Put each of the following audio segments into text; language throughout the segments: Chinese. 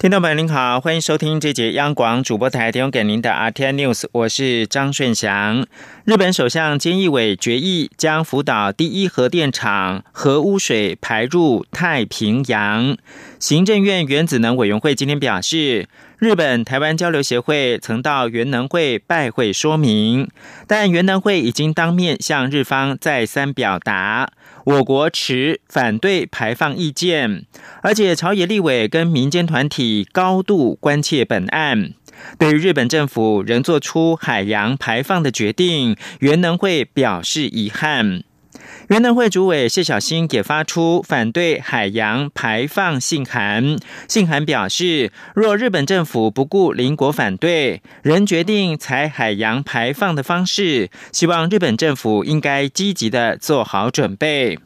听众朋友您好，欢迎收听这节央广主播台提供给您的 RTN News，我是张顺祥。日本首相菅义伟决议将福岛第一核电厂核污水排入太平洋。行政院原子能委员会今天表示。日本台湾交流协会曾到原能会拜会说明，但原能会已经当面向日方再三表达，我国持反对排放意见，而且朝野立委跟民间团体高度关切本案，对于日本政府仍做出海洋排放的决定，原能会表示遗憾。原能会主委谢小新也发出反对海洋排放信函，信函表示，若日本政府不顾邻国反对，仍决定采海洋排放的方式，希望日本政府应该积极的做好准备。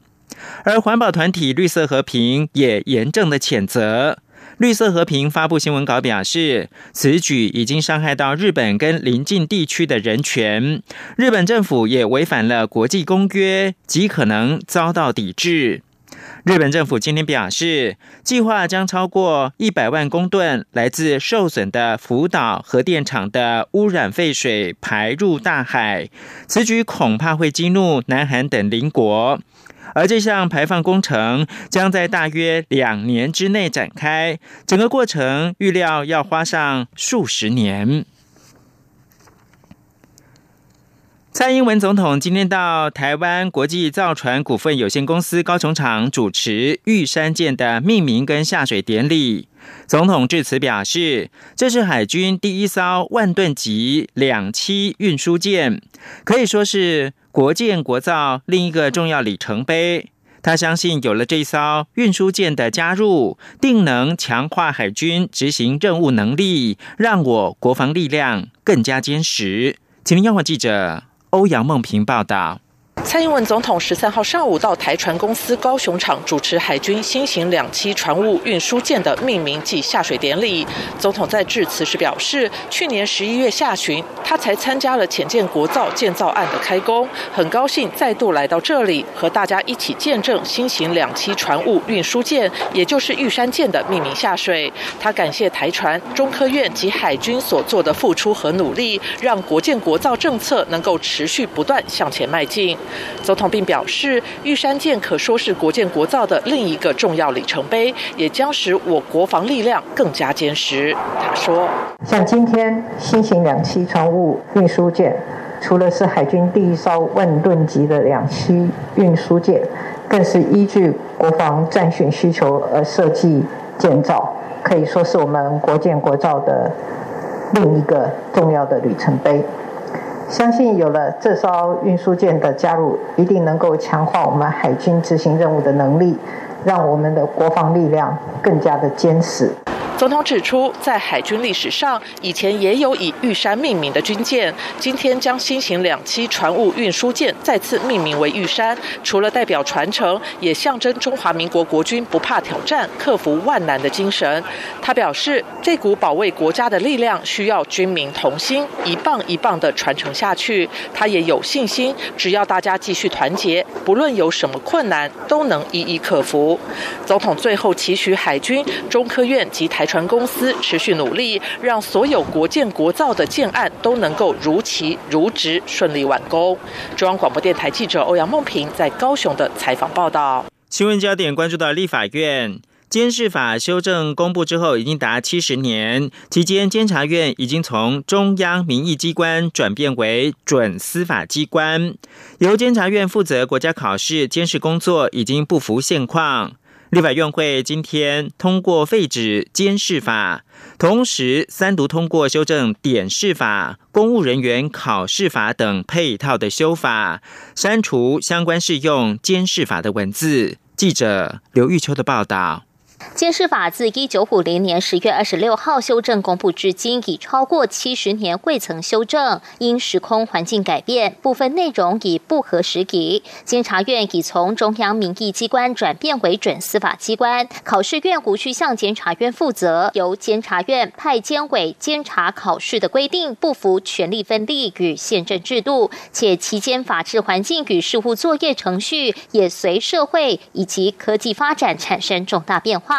而环保团体绿色和平也严正的谴责。绿色和平发布新闻稿表示，此举已经伤害到日本跟邻近地区的人权，日本政府也违反了国际公约，极可能遭到抵制。日本政府今天表示，计划将超过一百万公吨来自受损的福岛核电厂的污染废水排入大海，此举恐怕会激怒南韩等邻国。而这项排放工程将在大约两年之内展开，整个过程预料要花上数十年。蔡英文总统今天到台湾国际造船股份有限公司高雄厂主持玉山舰的命名跟下水典礼。总统致辞表示，这是海军第一艘万吨级两栖运输舰，可以说是。国建国造另一个重要里程碑，他相信有了这艘运输舰的加入，定能强化海军执行任务能力，让我国防力量更加坚实。请听央广记者欧阳梦平报道。蔡英文总统十三号上午到台船公司高雄厂主持海军新型两栖船坞运输舰的命名暨下水典礼。总统在致辞时表示，去年十一月下旬，他才参加了浅舰国造建造案的开工，很高兴再度来到这里，和大家一起见证新型两栖船坞运输舰，也就是玉山舰的命名下水。他感谢台船、中科院及海军所做的付出和努力，让国建国造政策能够持续不断向前迈进。总统并表示，玉山舰可说是国建国造的另一个重要里程碑，也将使我国防力量更加坚实。他说：“像今天新型两栖船坞运输舰，除了是海军第一艘万吨级的两栖运输舰，更是依据国防战训需求而设计建造，可以说是我们国建国造的另一个重要的里程碑。”相信有了这艘运输舰的加入，一定能够强化我们海军执行任务的能力，让我们的国防力量更加的坚实。总统指出，在海军历史上，以前也有以玉山命名的军舰。今天将新型两栖船坞运输舰再次命名为玉山，除了代表传承，也象征中华民国国军不怕挑战、克服万难的精神。他表示，这股保卫国家的力量需要军民同心，一棒一棒的传承下去。他也有信心，只要大家继续团结，不论有什么困难，都能一一克服。总统最后期许海军、中科院及台。船公司持续努力，让所有国建国造的建案都能够如期如职顺利完工。中央广播电台记者欧阳梦平在高雄的采访报道。新闻焦点关注到立法院监视法修正公布之后，已经达七十年，期间监察院已经从中央民意机关转变为准司法机关，由监察院负责国家考试监视工作，已经不符现况。立法院会今天通过废止监视法，同时三读通过修正点视法、公务人员考试法等配套的修法，删除相关适用监视法的文字。记者刘玉秋的报道。监视法自一九五零年十月二十六号修正公布至今，已超过七十年未曾修正。因时空环境改变，部分内容已不合时宜。监察院已从中央民意机关转变为准司法机关，考试院无需向监察院负责。由监察院派监委监察考试的规定，不符权力分立与宪政制度，且期间法治环境与事务作业程序也随社会以及科技发展产生重大变化。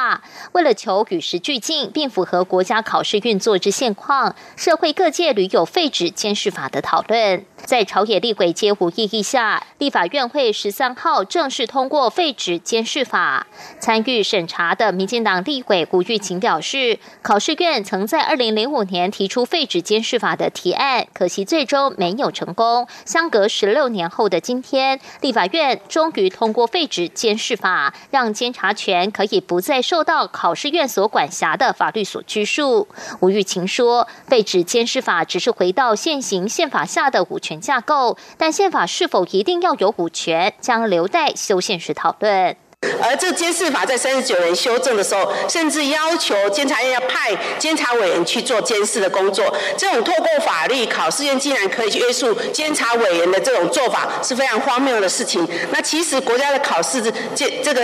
为了求与时俱进，并符合国家考试运作之现况，社会各界屡有废止监视法的讨论。在朝野立委皆无异议下，立法院会十三号正式通过废止监视法。参与审查的民进党立委吴玉琴表示，考试院曾在二零零五年提出废止监视法的提案，可惜最终没有成功。相隔十六年后的今天，立法院终于通过废止监视法，让监察权可以不再受到考试院所管辖的法律所拘束。吴玉琴说，废止监视法只是回到现行宪法下的五权。架构，但宪法是否一定要有股权，将留待修宪时讨论。而这监视法在三十九年修正的时候，甚至要求监察院要派监察委员去做监视的工作。这种透过法律，考试院竟然可以去约束监察委员的这种做法，是非常荒谬的事情。那其实国家的考试监这个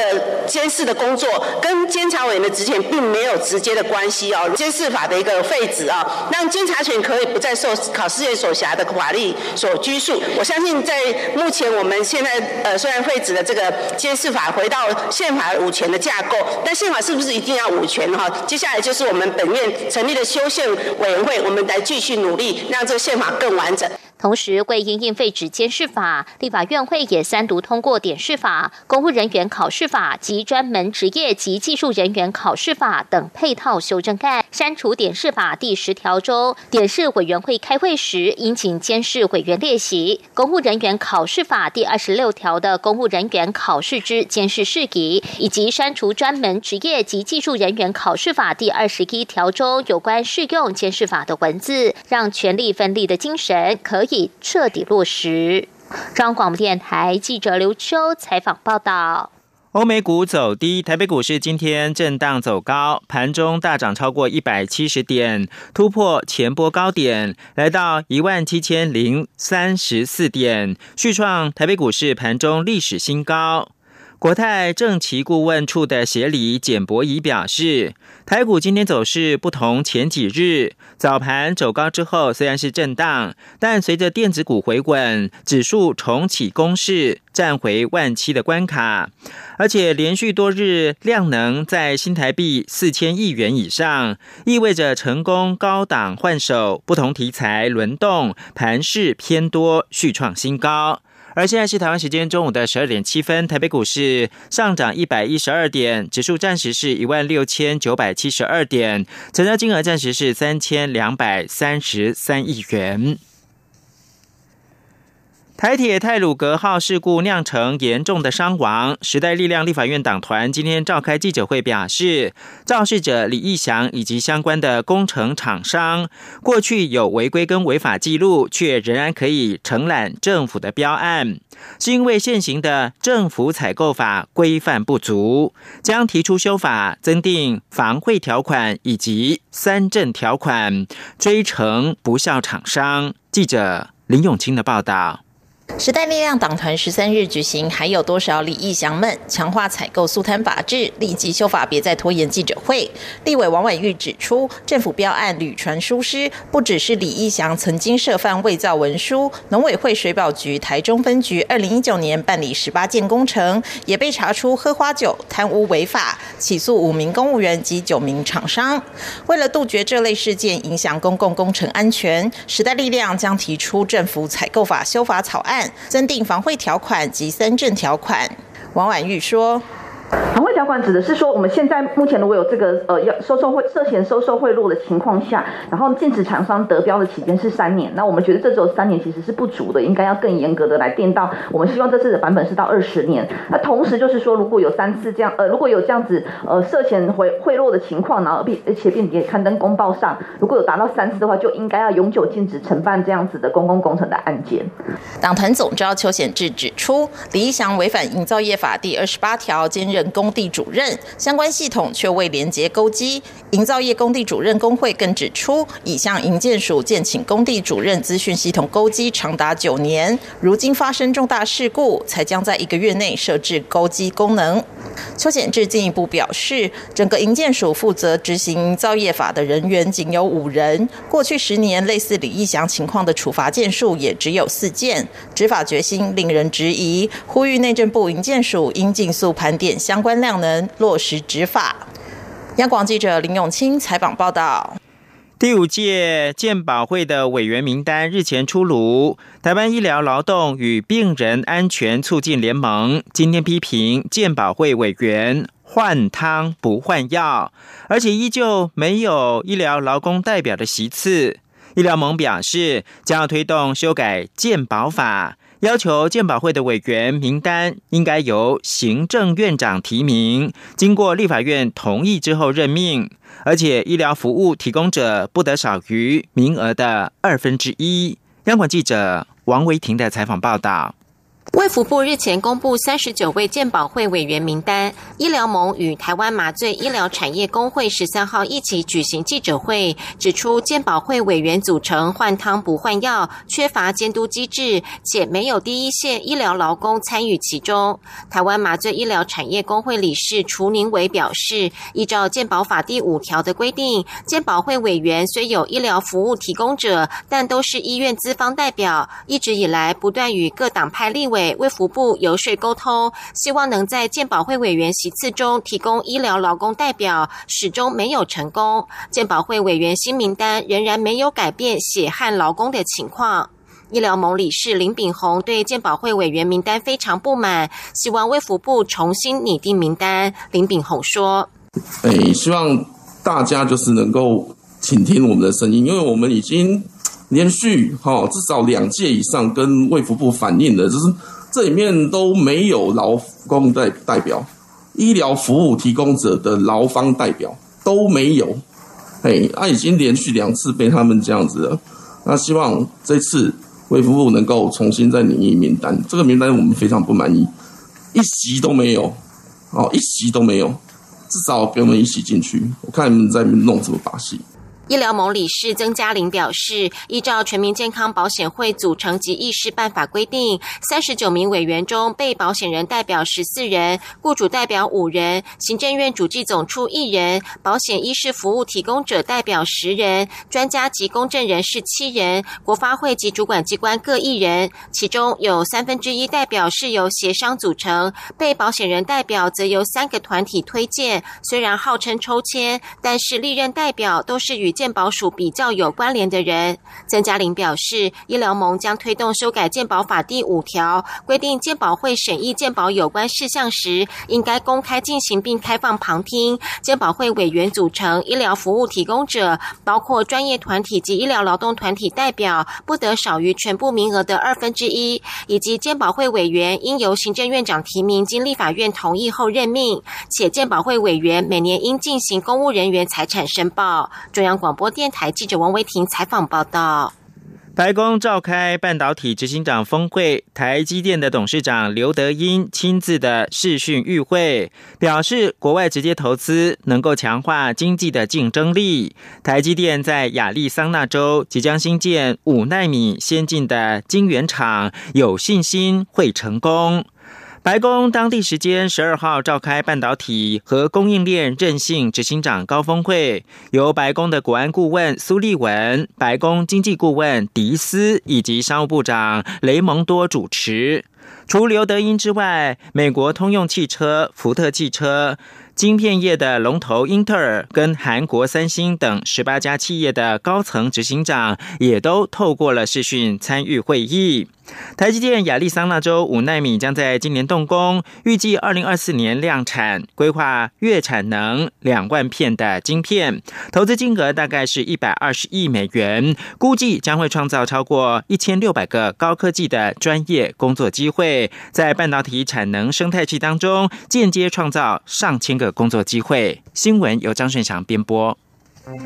监视的工作，跟监察委员的职权并没有直接的关系哦。监视法的一个废止啊，让监察权可以不再受考试院所辖的法律所拘束。我相信在目前我们现在呃虽然废止了这个监视法，回到宪法五权的架构，但宪法是不是一定要五权哈？接下来就是我们本院成立的修宪委员会，我们来继续努力，让这个宪法更完整。同时，为因应废止监视法，立法院会也三读通过点视法、公务人员考试法及专门职业及技术人员考试法等配套修正案，删除点视法第十条中点视委员会开会时应请监视委员列席；公务人员考试法第二十六条的公务人员考试之监视事宜，以及删除专门职业及技术人员考试法第二十一条中有关适用监视法的文字，让权力分立的精神可。以彻底落实。中央广播电台记者刘秋采访报道。欧美股走低，台北股市今天震荡走高，盘中大涨超过一百七十点，突破前波高点，来到一万七千零三十四点，续创台北股市盘中历史新高。国泰政企顾问处的协理简博仪表示，台股今天走势不同前几日，早盘走高之后虽然是震荡，但随着电子股回滚，指数重启攻势，站回万七的关卡，而且连续多日量能在新台币四千亿元以上，意味着成功高档换手，不同题材轮动，盘势偏多，续创新高。而现在是台湾时间中午的十二点七分，台北股市上涨一百一十二点，指数暂时是一万六千九百七十二点，成交金额暂时是三千两百三十三亿元。台铁泰鲁格号事故酿成严重的伤亡，时代力量立法院党团今天召开记者会，表示肇事者李义祥以及相关的工程厂商过去有违规跟违法记录，却仍然可以承揽政府的标案，是因为现行的政府采购法规范不足，将提出修法，增订防贿条款以及三证条款，追惩不孝厂商。记者林永清的报道。时代力量党团十三日举行，还有多少李义祥们强化采购速摊法制，立即修法，别再拖延记者会。立委王婉玉指出，政府标案屡传疏失，不只是李义祥曾经涉犯伪造文书，农委会水保局台中分局二零一九年办理十八件工程，也被查出喝花酒、贪污违法，起诉五名公务员及九名厂商。为了杜绝这类事件影响公共工程安全，时代力量将提出政府采购法修法草案。增订防贿条款及三证条款，王婉玉说。行贿条款指的是说，我们现在目前如果有这个呃要收受贿涉嫌收受贿赂的情况下，然后禁止厂商得标的期间是三年，那我们觉得这只有三年其实是不足的，应该要更严格的来定到。我们希望这次的版本是到二十年。那同时就是说，如果有三次这样呃如果有这样子呃涉嫌贿贿赂的情况，然后并而且并且刊登公报上，如果有达到三次的话，就应该要永久禁止承办这样子的公共工程的案件。党团总召邱显志指出，李义祥违反营造业法第二十八条兼任工地主任，相关系统却未连接勾机。营造业工地主任工会更指出，已向营建署建请工地主任资讯系统勾机长达九年，如今发生重大事故，才将在一个月内设置勾机功能。邱显志进一步表示，整个营建署负责执行造业法的人员仅有五人，过去十年类似李义祥情况的处罚件数也只有四件，执法决心令人质疑。呼吁内政部营建署应尽速盘点相关量能，落实执法。央广记者林永清采访报道。第五届健保会的委员名单日前出炉，台湾医疗劳动与病人安全促进联盟今天批评健保会委员换汤不换药，而且依旧没有医疗劳工代表的席次。医疗盟表示，将要推动修改健保法。要求鉴保会的委员名单应该由行政院长提名，经过立法院同意之后任命，而且医疗服务提供者不得少于名额的二分之一。央广记者王维婷的采访报道。卫福部日前公布三十九位健保会委员名单，医疗盟与台湾麻醉医疗产业工会十三号一起举行记者会，指出健保会委员组成换汤不换药，缺乏监督机制，且没有第一线医疗劳工参与其中。台湾麻醉医疗产业工会理事楚宁伟表示，依照健保法第五条的规定，健保会委员虽有医疗服务提供者，但都是医院资方代表，一直以来不断与各党派立委。为服部游说沟通，希望能在健保会委员席次中提供医疗劳工代表，始终没有成功。健保会委员新名单仍然没有改变血汗劳工的情况。医疗盟理事林炳宏对健保会委员名单非常不满，希望卫福部重新拟定名单。林炳宏说：“哎，希望大家就是能够倾听我们的声音，因为我们已经。”连续哈至少两届以上跟卫福部反映的，就是这里面都没有劳工代代表，医疗服务提供者的劳方代表都没有，哎，啊已经连续两次被他们这样子了，那希望这次卫福部能够重新再拟一名单，这个名单我们非常不满意，一席都没有，哦一席都没有，至少给我们一席进去，我看你们在弄什么把戏。医疗盟理事曾嘉玲表示，依照《全民健康保险会组成及议事办法》规定，三十九名委员中，被保险人代表十四人，雇主代表五人，行政院主计总处一人，保险医师服务提供者代表十人，专家及公证人士七人，国发会及主管机关各一人，其中有三分之一代表是由协商组成，被保险人代表则由三个团体推荐。虽然号称抽签，但是历任代表都是与健保署比较有关联的人，曾嘉玲表示，医疗盟将推动修改健保法第五条，规定健保会审议健保有关事项时，应该公开进行并开放旁听。健保会委员组成医疗服务提供者，包括专业团体及医疗劳动团体代表，不得少于全部名额的二分之一，以及健保会委员应由行政院长提名，经立法院同意后任命。且健保会委员每年应进行公务人员财产申报。中央广。广播电台记者王维婷采访报道：白宫召开半导体执行长峰会，台积电的董事长刘德英亲自的视讯与会，表示国外直接投资能够强化经济的竞争力。台积电在亚利桑那州即将新建五纳米先进的晶圆厂，有信心会成功。白宫当地时间十二号召开半导体和供应链韧性执行长高峰会，由白宫的国安顾问苏利文、白宫经济顾问迪斯以及商务部长雷蒙多主持。除刘德英之外，美国通用汽车、福特汽车。晶片业的龙头英特尔跟韩国三星等十八家企业的高层执行长也都透过了视讯参与会议。台积电亚利桑那州五纳米将在今年动工，预计二零二四年量产，规划月产能两万片的晶片，投资金额大概是一百二十亿美元，估计将会创造超过一千六百个高科技的专业工作机会，在半导体产能生态系当中间接创造上千个。工作机会新闻由张顺祥编播。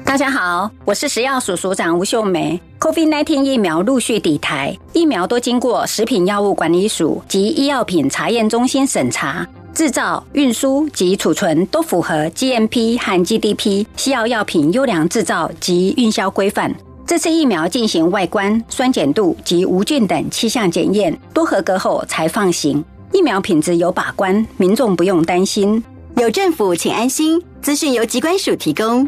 大家好，我是食药署署长吴秀梅。COVID-19 疫苗陆续抵台，疫苗都经过食品药物管理署及医药品查验中心审查，制造、运输及储存都符合 GMP 和 GDP 西药药品优良制造及运销规范。这次疫苗进行外观、酸碱度及无菌等七项检验，都合格后才放行。疫苗品质有把关，民众不用担心。有政府，请安心。资讯由机关署提供。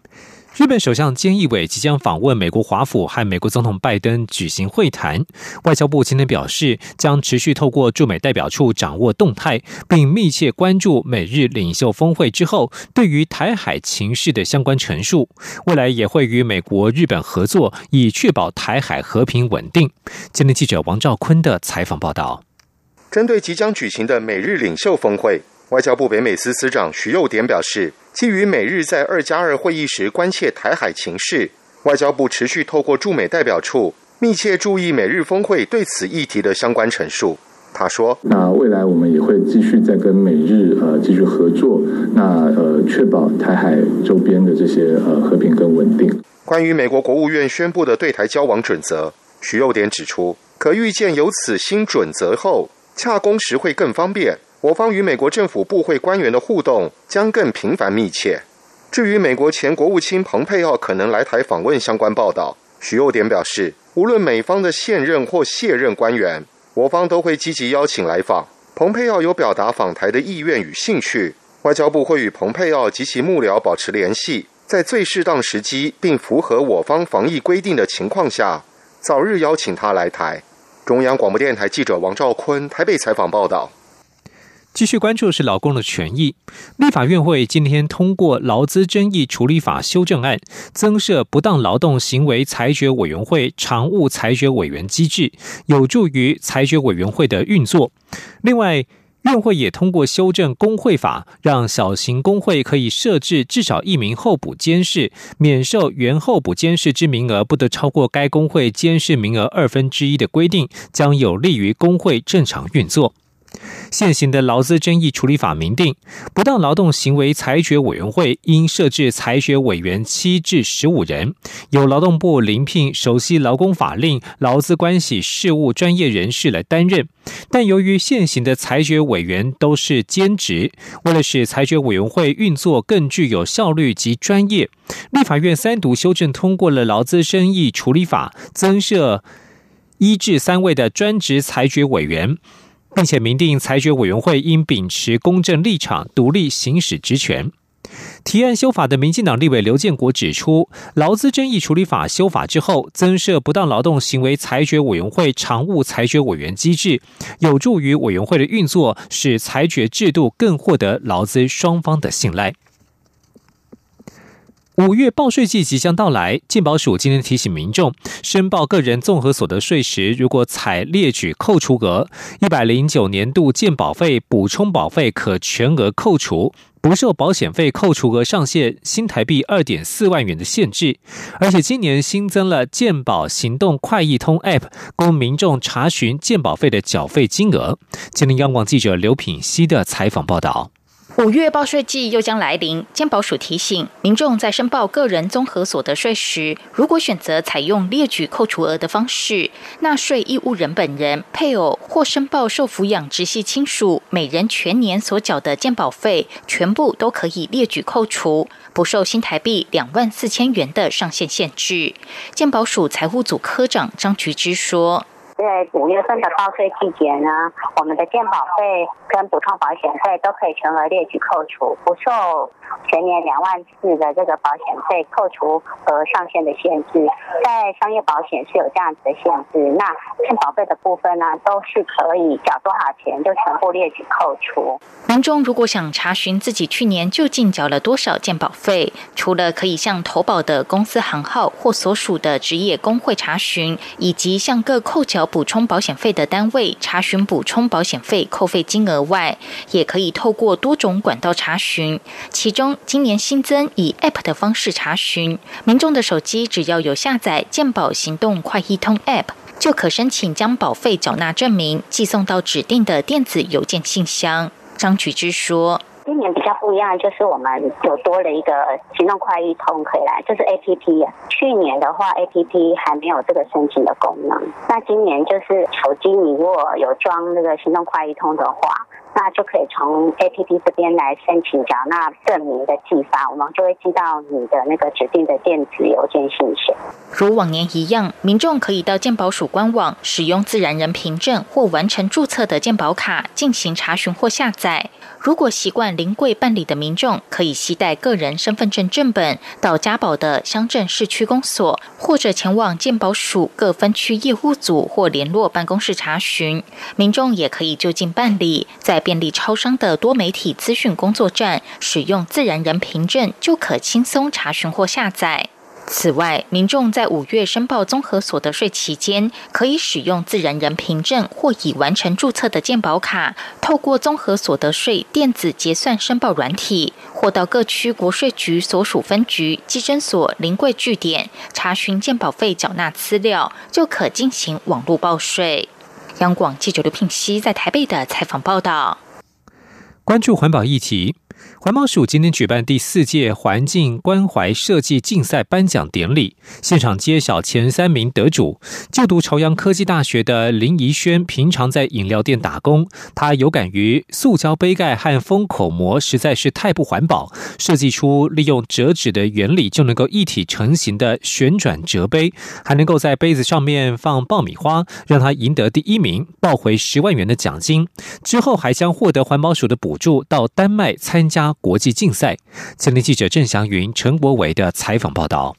日本首相菅义伟即将访问美国华府，和美国总统拜登举行会谈。外交部今天表示，将持续透过驻美代表处掌握动态，并密切关注美日领袖峰会之后对于台海情势的相关陈述。未来也会与美国、日本合作，以确保台海和平稳定。今天记者王兆坤的采访报道。针对即将举行的美日领袖峰会。外交部北美司司长徐佑典表示，基于美日在二加二会议时关切台海情势，外交部持续透过驻美代表处密切注意美日峰会对此议题的相关陈述。他说：“那未来我们也会继续在跟美日呃继续合作，那呃确保台海周边的这些呃和平跟稳定。”关于美国国务院宣布的对台交往准则，徐佑典指出，可预见有此新准则后，洽公时会更方便。我方与美国政府部会官员的互动将更频繁密切。至于美国前国务卿蓬佩奥可能来台访问相关报道，许又典表示，无论美方的现任或卸任官员，我方都会积极邀请来访。蓬佩奥有表达访台的意愿与兴趣，外交部会与蓬佩奥及其幕僚保持联系，在最适当时机并符合我方防疫规定的情况下，早日邀请他来台。中央广播电台记者王兆坤台北采访报道。继续关注的是劳工的权益。立法院会今天通过劳资争议处理法修正案，增设不当劳动行为裁决委员会常务裁决委员机制，有助于裁决委员会的运作。另外，院会也通过修正工会法，让小型工会可以设置至少一名候补监事，免受原候补监事之名额不得超过该工会监事名额二分之一的规定，将有利于工会正常运作。现行的劳资争议处理法明定，不当劳动行为裁决委员会应设置裁决委员七至十五人，由劳动部临聘熟悉劳工法令、劳资关系事务专业人士来担任。但由于现行的裁决委员都是兼职，为了使裁决委员会运作更具有效率及专业，立法院三读修正通过了劳资争议处理法，增设一至三位的专职裁决委员。并且明定裁决委员会应秉持公正立场，独立行使职权。提案修法的民进党立委刘建国指出，劳资争议处理法修法之后，增设不当劳动行为裁决委员会常务裁决委员机制，有助于委员会的运作，使裁决制度更获得劳资双方的信赖。五月报税季即将到来，健保署今天提醒民众，申报个人综合所得税时，如果采列举扣除额，一百零九年度健保费补充保费可全额扣除，不受保险费扣除额上限新台币二点四万元的限制。而且今年新增了健保行动快易通 App，供民众查询健保费的缴费金额。今天央广记者刘品希的采访报道。五月报税季又将来临，健保署提醒民众在申报个人综合所得税时，如果选择采用列举扣除额的方式，纳税义务人本人、配偶或申报受抚养直系亲属每人全年所缴的健保费，全部都可以列举扣除，不受新台币两万四千元的上限限制。健保署财务组科长张菊芝说。在五月份的报税季节呢，我们的健保费跟补充保险费都可以全额列举扣除，不受全年两万四的这个保险费扣除额上限的限制，在商业保险是有这样子的限制。那健保费的部分呢，都是可以缴多少钱就全部列举扣除。民众如果想查询自己去年究竟缴了多少健保费，除了可以向投保的公司行号或所属的职业工会查询，以及向各扣缴补充保险费的单位查询补充保险费扣费金额外，也可以透过多种管道查询。其中，今年新增以 App 的方式查询，民众的手机只要有下载健保行动快易通 App，就可申请将保费缴纳证明寄送到指定的电子邮件信箱。张举之说。今年比较不一样，就是我们有多了一个行动快易通可以来，就是 A P P。去年的话，A P P 还没有这个申请的功能。那今年就是手机，你如果有装那个行动快易通的话，那就可以从 A P P 这边来申请缴纳证明的寄发，我们就会寄到你的那个指定的电子邮件信箱。如往年一样，民众可以到健保署官网使用自然人凭证或完成注册的健保卡进行查询或下载。如果习惯临柜办理的民众，可以携带个人身份证正本到家宝的乡镇市区公所，或者前往健保署各分区业务组或联络办公室查询。民众也可以就近办理，在便利超商的多媒体资讯工作站使用自然人凭证，就可轻松查询或下载。此外，民众在五月申报综合所得税期间，可以使用自然人凭证或已完成注册的健保卡，透过综合所得税电子结算申报软体，或到各区国税局所属分局、稽征所临柜据点查询健保费缴纳资料，就可进行网络报税。央广记者刘聘熙在台北的采访报道。关注环保议题。环保署今天举办第四届环境关怀设计竞赛颁奖典礼，现场揭晓前三名得主。就读朝阳科技大学的林怡轩，平常在饮料店打工，他有感于塑胶杯盖和封口膜实在是太不环保，设计出利用折纸的原理就能够一体成型的旋转折杯，还能够在杯子上面放爆米花，让他赢得第一名，抱回十万元的奖金。之后还将获得环保署的补助，到丹麦参加。国际竞赛，前天记者郑祥云、陈国伟的采访报道。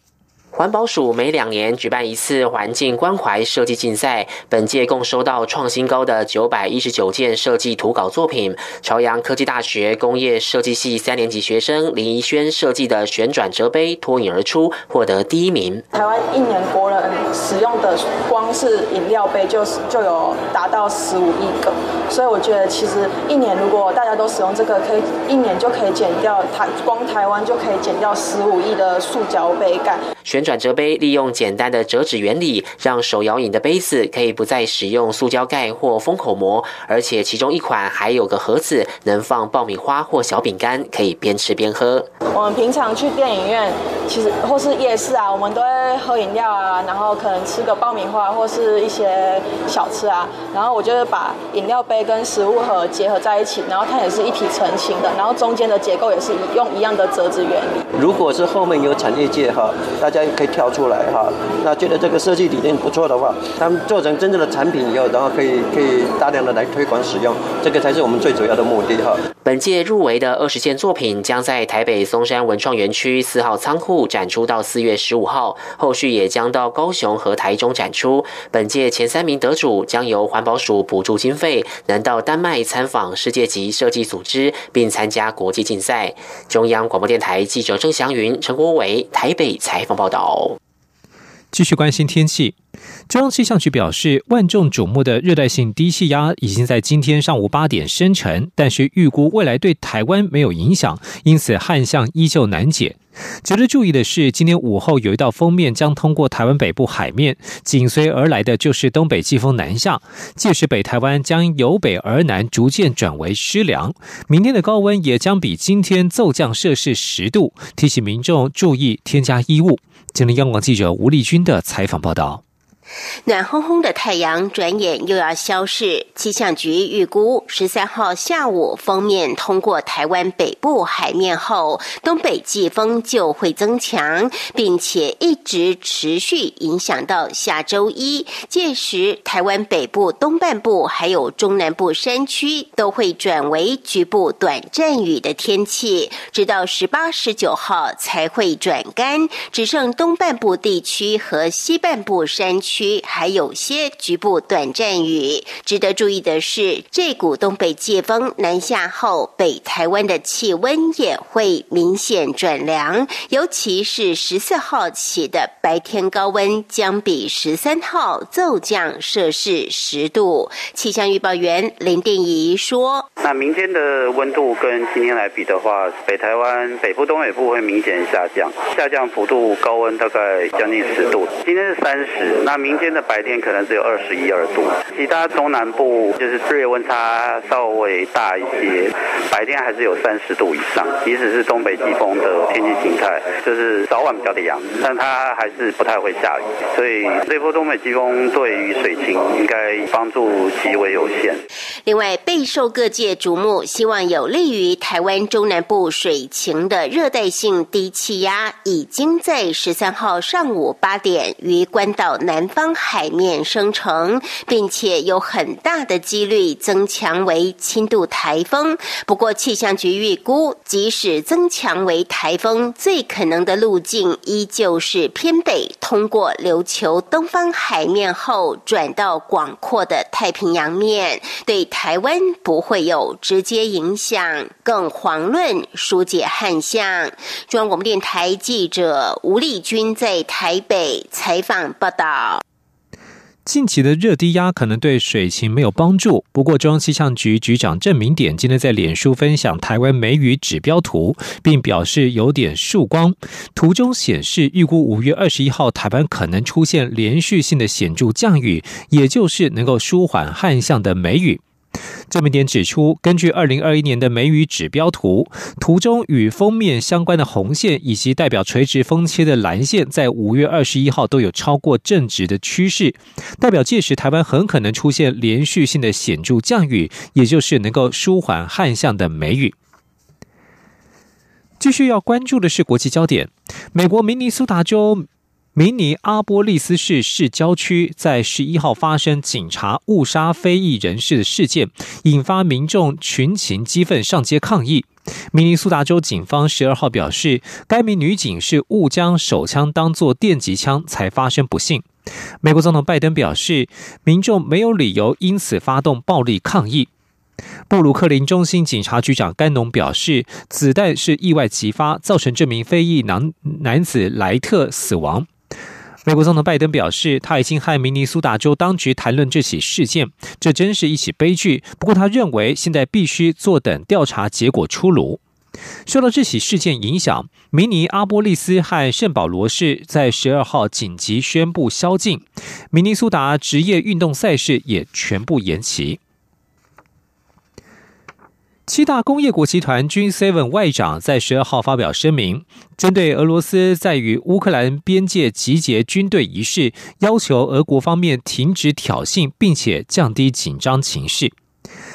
环保署每两年举办一次环境关怀设计竞赛，本届共收到创新高的九百一十九件设计图稿作品。朝阳科技大学工业设计系三年级学生林怡轩设计的旋转折杯脱颖而出，获得第一名。台湾一年国人使用的光是饮料杯就就有达到十五亿个，所以我觉得其实一年如果大家都使用这个，可以一年就可以减掉台光台湾就可以减掉十五亿的塑胶杯盖。旋转折杯利用简单的折纸原理，让手摇饮的杯子可以不再使用塑胶盖或封口膜，而且其中一款还有个盒子，能放爆米花或小饼干，可以边吃边喝。我们平常去电影院，其实或是夜市啊，我们都会喝饮料啊，然后可能吃个爆米花或是一些小吃啊，然后我就是把饮料杯跟食物盒结合在一起，然后它也是一体成型的，然后中间的结构也是用一样的折纸原理。如果是后面有产业界哈，大家可以跳出来哈，那觉得这个设计理念不错的话，他们做成真正的产品以后，然后可以可以大量的来推广使用，这个才是我们最主要的目的哈。本届入围的二十件作品将在台北松山文创园区四号仓库展出到四月十五号，后续也将到高雄和台中展出。本届前三名得主将由环保署补助经费，能到丹麦参访世界级设计组织，并参加国际竞赛。中央广播电台记者郑祥云、陈国伟台北采访报道。好继续关心天气，中央气象局表示，万众瞩目的热带性低气压已经在今天上午八点生成，但是预估未来对台湾没有影响，因此旱象依旧难解。值得注意的是，今天午后有一道锋面将通过台湾北部海面，紧随而来的就是东北季风南下，届时北台湾将由北而南逐渐转为湿凉，明天的高温也将比今天骤降摄氏十度，提醒民众注意添加衣物。今天央广记者吴丽君的采访报道。暖烘烘的太阳转眼又要消逝。气象局预估，十三号下午封面通过台湾北部海面后，东北季风就会增强，并且一直持续影响到下周一。届时，台湾北部东半部还有中南部山区都会转为局部短暂雨的天气，直到十八、十九号才会转干，只剩东半部地区和西半部山区。还有些局部短暂雨。值得注意的是，这股东北季风南下后，北台湾的气温也会明显转凉，尤其是十四号起的白天高温将比十三号骤降摄氏十度。气象预报员林电仪说：“那明天的温度跟今天来比的话，北台湾北部、东北部会明显下降，下降幅度高温大概将近十度。今天是三十，那明天的。”白天可能只有二十一二度，其他中南部就是日夜温差稍微大一些，白天还是有三十度以上。即使是东北季风的天气形态，就是早晚比较凉，但它还是不太会下雨，所以这波东北季风对于水情应该帮助极为有限。另外，备受各界瞩目，希望有利于台湾中南部水情的热带性低气压，已经在十三号上午八点于关岛南方海。面生成，并且有很大的几率增强为轻度台风。不过，气象局预估，即使增强为台风，最可能的路径依旧是偏北，通过琉球东方海面后转到广阔的太平洋面，对台湾不会有直接影响，更遑论疏解旱象。中央广播电台记者吴丽君在台北采访报道。近期的热低压可能对水情没有帮助，不过中央气象局局长郑明典今天在脸书分享台湾梅雨指标图，并表示有点曙光。图中显示，预估五月二十一号台湾可能出现连续性的显著降雨，也就是能够舒缓旱象的梅雨。这么点指出，根据二零二一年的梅雨指标图，图中与封面相关的红线以及代表垂直风切的蓝线，在五月二十一号都有超过正值的趋势，代表届时台湾很可能出现连续性的显著降雨，也就是能够舒缓旱象的梅雨。继续要关注的是国际焦点，美国明尼苏达州。明尼阿波利斯市市郊区在十一号发生警察误杀非裔人士的事件，引发民众群情激愤上街抗议。明尼苏达州警方十二号表示，该名女警是误将手枪当作电击枪才发生不幸。美国总统拜登表示，民众没有理由因此发动暴力抗议。布鲁克林中心警察局长甘农表示，子弹是意外击发，造成这名非裔男男子莱特死亡。美国总统拜登表示，他已经和明尼苏达州当局谈论这起事件，这真是一起悲剧。不过，他认为现在必须坐等调查结果出炉。受到这起事件影响，明尼阿波利斯和圣保罗市在十二号紧急宣布宵禁，明尼苏达职业运动赛事也全部延期。七大工业国集团 G7 外长在十二号发表声明，针对俄罗斯在与乌克兰边界集结军队一事，要求俄国方面停止挑衅，并且降低紧张情势。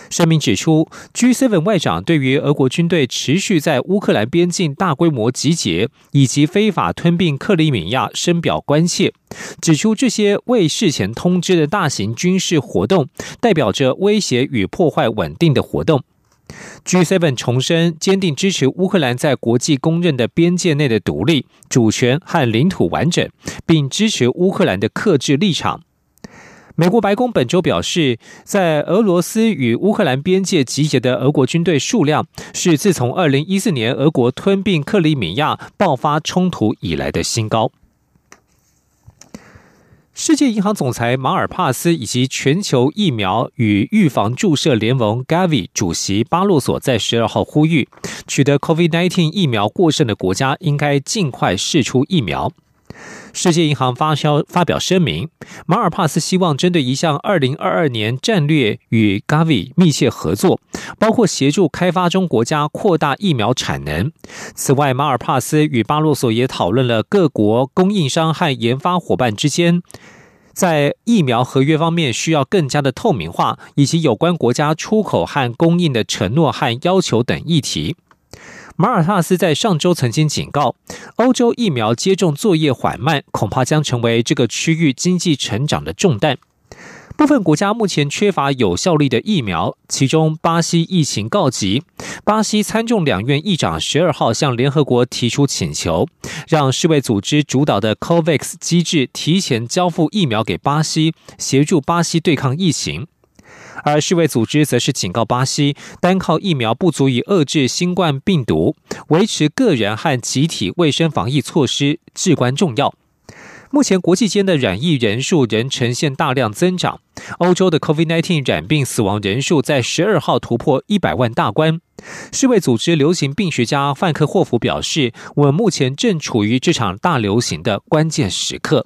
声明指出，G7 外长对于俄国军队持续在乌克兰边境大规模集结，以及非法吞并克里米亚深表关切，指出这些未事前通知的大型军事活动，代表着威胁与破坏稳定的活动。G7 重申坚定支持乌克兰在国际公认的边界内的独立、主权和领土完整，并支持乌克兰的克制立场。美国白宫本周表示，在俄罗斯与乌克兰边界集结的俄国军队数量是自从2014年俄国吞并克里米亚爆发冲突以来的新高。世界银行总裁马尔帕斯以及全球疫苗与预防注射联盟 Gavi 主席巴洛索在十二号呼吁，取得 COVID-19 疫苗过剩的国家应该尽快试出疫苗。世界银行发销发表声明，马尔帕斯希望针对一项二零二二年战略与 Gavi 密切合作，包括协助开发中国家扩大疫苗产能。此外，马尔帕斯与巴洛索也讨论了各国供应商和研发伙伴之间在疫苗合约方面需要更加的透明化，以及有关国家出口和供应的承诺和要求等议题。马尔萨斯在上周曾经警告，欧洲疫苗接种作业缓慢，恐怕将成为这个区域经济成长的重担。部分国家目前缺乏有效力的疫苗，其中巴西疫情告急。巴西参众两院议长十二号向联合国提出请求，让世卫组织主导的 COVAX 机制提前交付疫苗给巴西，协助巴西对抗疫情。而世卫组织则是警告巴西，单靠疫苗不足以遏制新冠病毒，维持个人和集体卫生防疫措施至关重要。目前国际间的染疫人数仍呈现大量增长。欧洲的 COVID-19 染病死亡人数在十二号突破一百万大关。世卫组织流行病学家范克霍夫表示：“我们目前正处于这场大流行的关键时刻。”